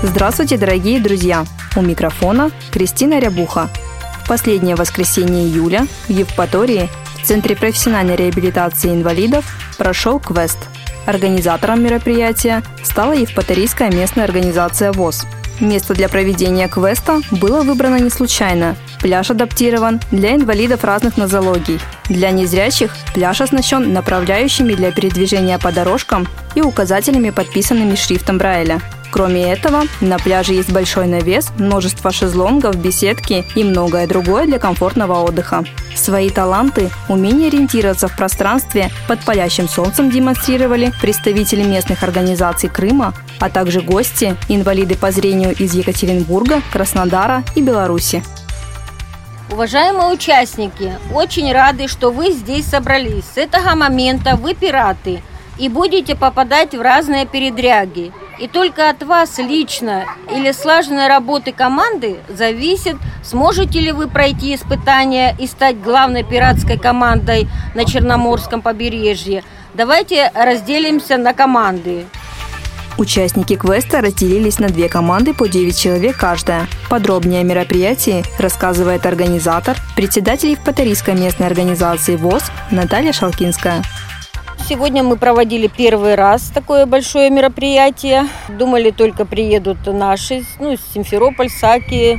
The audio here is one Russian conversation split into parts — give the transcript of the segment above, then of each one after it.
Здравствуйте, дорогие друзья! У микрофона Кристина Рябуха. В последнее воскресенье июля в Евпатории в Центре профессиональной реабилитации инвалидов прошел квест. Организатором мероприятия стала Евпаторийская местная организация ВОЗ. Место для проведения квеста было выбрано не случайно. Пляж адаптирован для инвалидов разных нозологий. Для незрячих пляж оснащен направляющими для передвижения по дорожкам и указателями, подписанными шрифтом Брайля – Кроме этого, на пляже есть большой навес, множество шезлонгов, беседки и многое другое для комфортного отдыха. Свои таланты, умение ориентироваться в пространстве под палящим солнцем демонстрировали представители местных организаций Крыма, а также гости, инвалиды по зрению из Екатеринбурга, Краснодара и Беларуси. Уважаемые участники, очень рады, что вы здесь собрались. С этого момента вы пираты и будете попадать в разные передряги. И только от вас лично или слаженной работы команды зависит, сможете ли вы пройти испытания и стать главной пиратской командой на Черноморском побережье. Давайте разделимся на команды. Участники квеста разделились на две команды по 9 человек каждая. Подробнее о мероприятии рассказывает организатор, председатель Евпаторийской местной организации ВОЗ Наталья Шалкинская. Сегодня мы проводили первый раз такое большое мероприятие. Думали, только приедут наши, ну, Симферополь, Саки,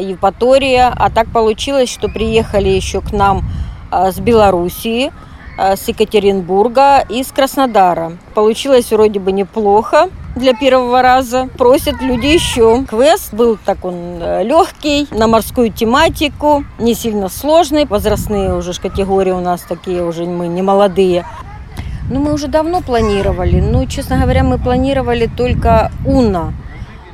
Евпатория. А так получилось, что приехали еще к нам а, с Белоруссии, а, с Екатеринбурга и с Краснодара. Получилось вроде бы неплохо для первого раза. Просят люди еще. Квест был так он э, легкий, на морскую тематику, не сильно сложный. Возрастные уже категории у нас такие уже мы не молодые. Ну, мы уже давно планировали. Ну, честно говоря, мы планировали только Уна.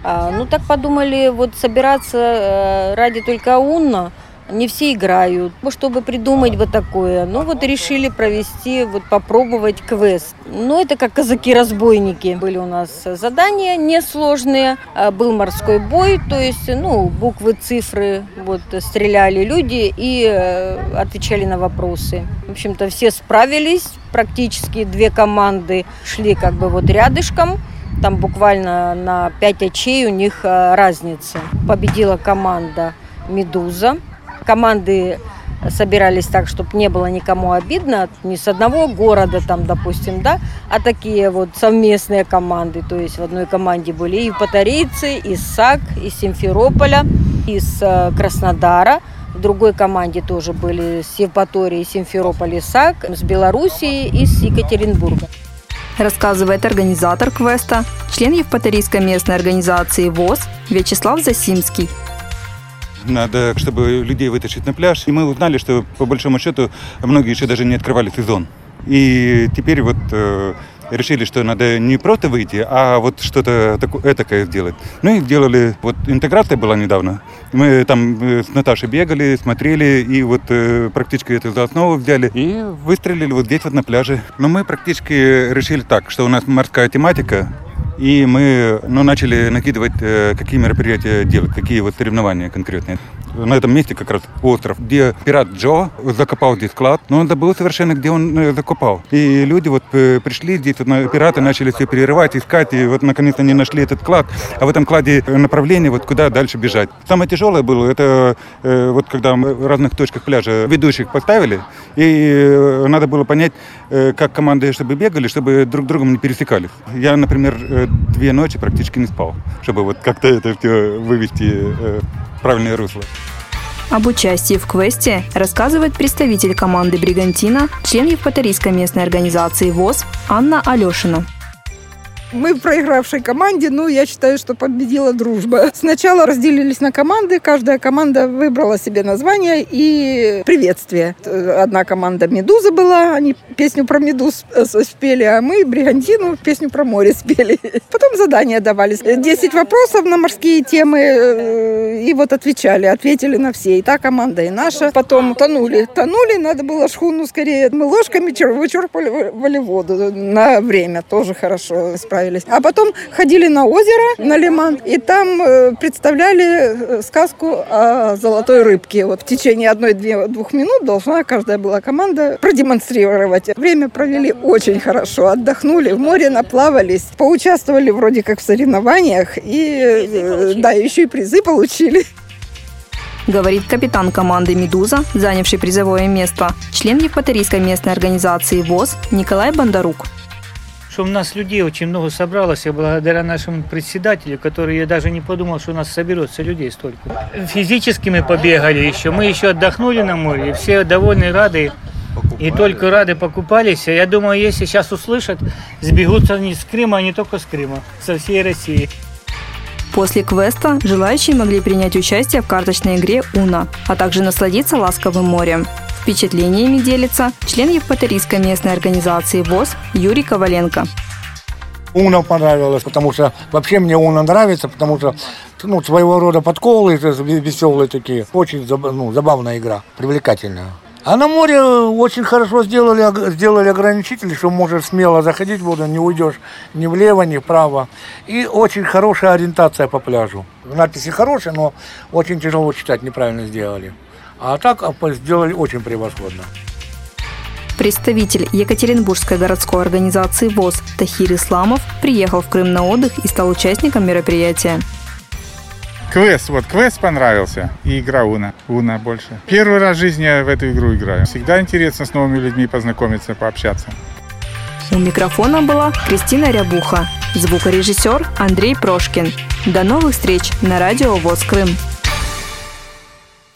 Ну, так подумали, вот собираться э, ради только Уна – не все играют. Ну, чтобы придумать вот такое. Ну, вот решили провести, вот попробовать квест. Ну, это как казаки-разбойники. Были у нас задания несложные. А, был морской бой, то есть, ну, буквы, цифры, вот, стреляли люди и э, отвечали на вопросы. В общем-то, все справились. Практически две команды шли как бы вот рядышком. Там буквально на пять очей у них э, разница. Победила команда «Медуза» команды собирались так, чтобы не было никому обидно, не с одного города там, допустим, да, а такие вот совместные команды, то есть в одной команде были и патарейцы, из САК, из Симферополя, из э, Краснодара, в другой команде тоже были с Евпатории, Симферополя, САК, с Белоруссии и с Екатеринбурга. Рассказывает организатор квеста, член Евпаторийской местной организации ВОЗ Вячеслав Засимский. Надо, чтобы людей вытащить на пляж. И мы узнали, что по большому счету многие еще даже не открывали сезон. И теперь вот э, решили, что надо не просто выйти, а вот что-то такое этакое сделать. Ну и сделали, вот интеграция была недавно. Мы там э, с Наташей бегали, смотрели, и вот э, практически это за основу взяли и выстрелили вот здесь вот на пляже. Но мы практически решили так, что у нас морская тематика, и мы ну, начали накидывать, э, какие мероприятия делать, какие вот соревнования конкретные. На этом месте как раз остров, где пират Джо закопал здесь клад, но он забыл совершенно, где он э, закопал. И люди вот э, пришли здесь, вот, пираты начали все перерывать, искать, и вот наконец они нашли этот клад. А в этом кладе направление, вот куда дальше бежать. Самое тяжелое было, это вот когда мы в разных точках пляжа ведущих поставили, и надо было понять, как команды, чтобы бегали, чтобы друг другом не пересекались. Я, например, две ночи практически не спал, чтобы вот как-то это все вывести э, в правильное русло. Об участии в квесте рассказывает представитель команды «Бригантина», член Евпаторийской местной организации ВОЗ Анна Алешина. Мы в проигравшей команде, ну, я считаю, что победила дружба. Сначала разделились на команды, каждая команда выбрала себе название и приветствие. Одна команда «Медуза» была, они песню про медуз э, спели, а мы «Бригантину» песню про море спели. Потом задания давались. Десять вопросов на морские темы, э, и вот отвечали, ответили на все. И та команда, и наша. Потом тонули. Тонули, надо было шхуну скорее. Мы ложками вычерпывали воду на время, тоже хорошо справились. А потом ходили на озеро, на лиман, и там э, представляли сказку о золотой рыбке. Вот в течение одной-двух минут должна каждая была команда продемонстрировать. Время провели очень хорошо, отдохнули, в море наплавались, поучаствовали вроде как в соревнованиях и, э, да, еще и призы получили. Говорит капитан команды «Медуза», занявший призовое место, член Евпаторийской местной организации ВОЗ Николай Бондарук что у нас людей очень много собралось, и благодаря нашему председателю, который я даже не подумал, что у нас соберется людей столько. Физически мы побегали еще, мы еще отдохнули на море, и все довольны, рады. И только рады покупались. Я думаю, если сейчас услышат, сбегутся не с Крыма, а не только с Крыма, со всей России. После квеста желающие могли принять участие в карточной игре «Уна», а также насладиться ласковым морем. Впечатлениями делится член Евпаторийской местной организации ВОЗ Юрий Коваленко. Уна понравилась, потому что вообще мне Уна нравится, потому что ну, своего рода подколы веселые такие. Очень ну, забавная игра, привлекательная. А на море очень хорошо сделали, сделали ограничители, что можешь смело заходить в воду, не уйдешь ни влево, ни вправо. И очень хорошая ориентация по пляжу. Надписи хорошие, но очень тяжело читать, неправильно сделали. А так сделали очень превосходно. Представитель Екатеринбургской городской организации ВОЗ Тахир Исламов приехал в Крым на отдых и стал участником мероприятия. Квест, вот квест понравился и игра Уна. Уна больше. Первый раз в жизни я в эту игру играю. Всегда интересно с новыми людьми познакомиться, пообщаться. У микрофона была Кристина Рябуха, звукорежиссер Андрей Прошкин. До новых встреч на радио ВОЗ Крым.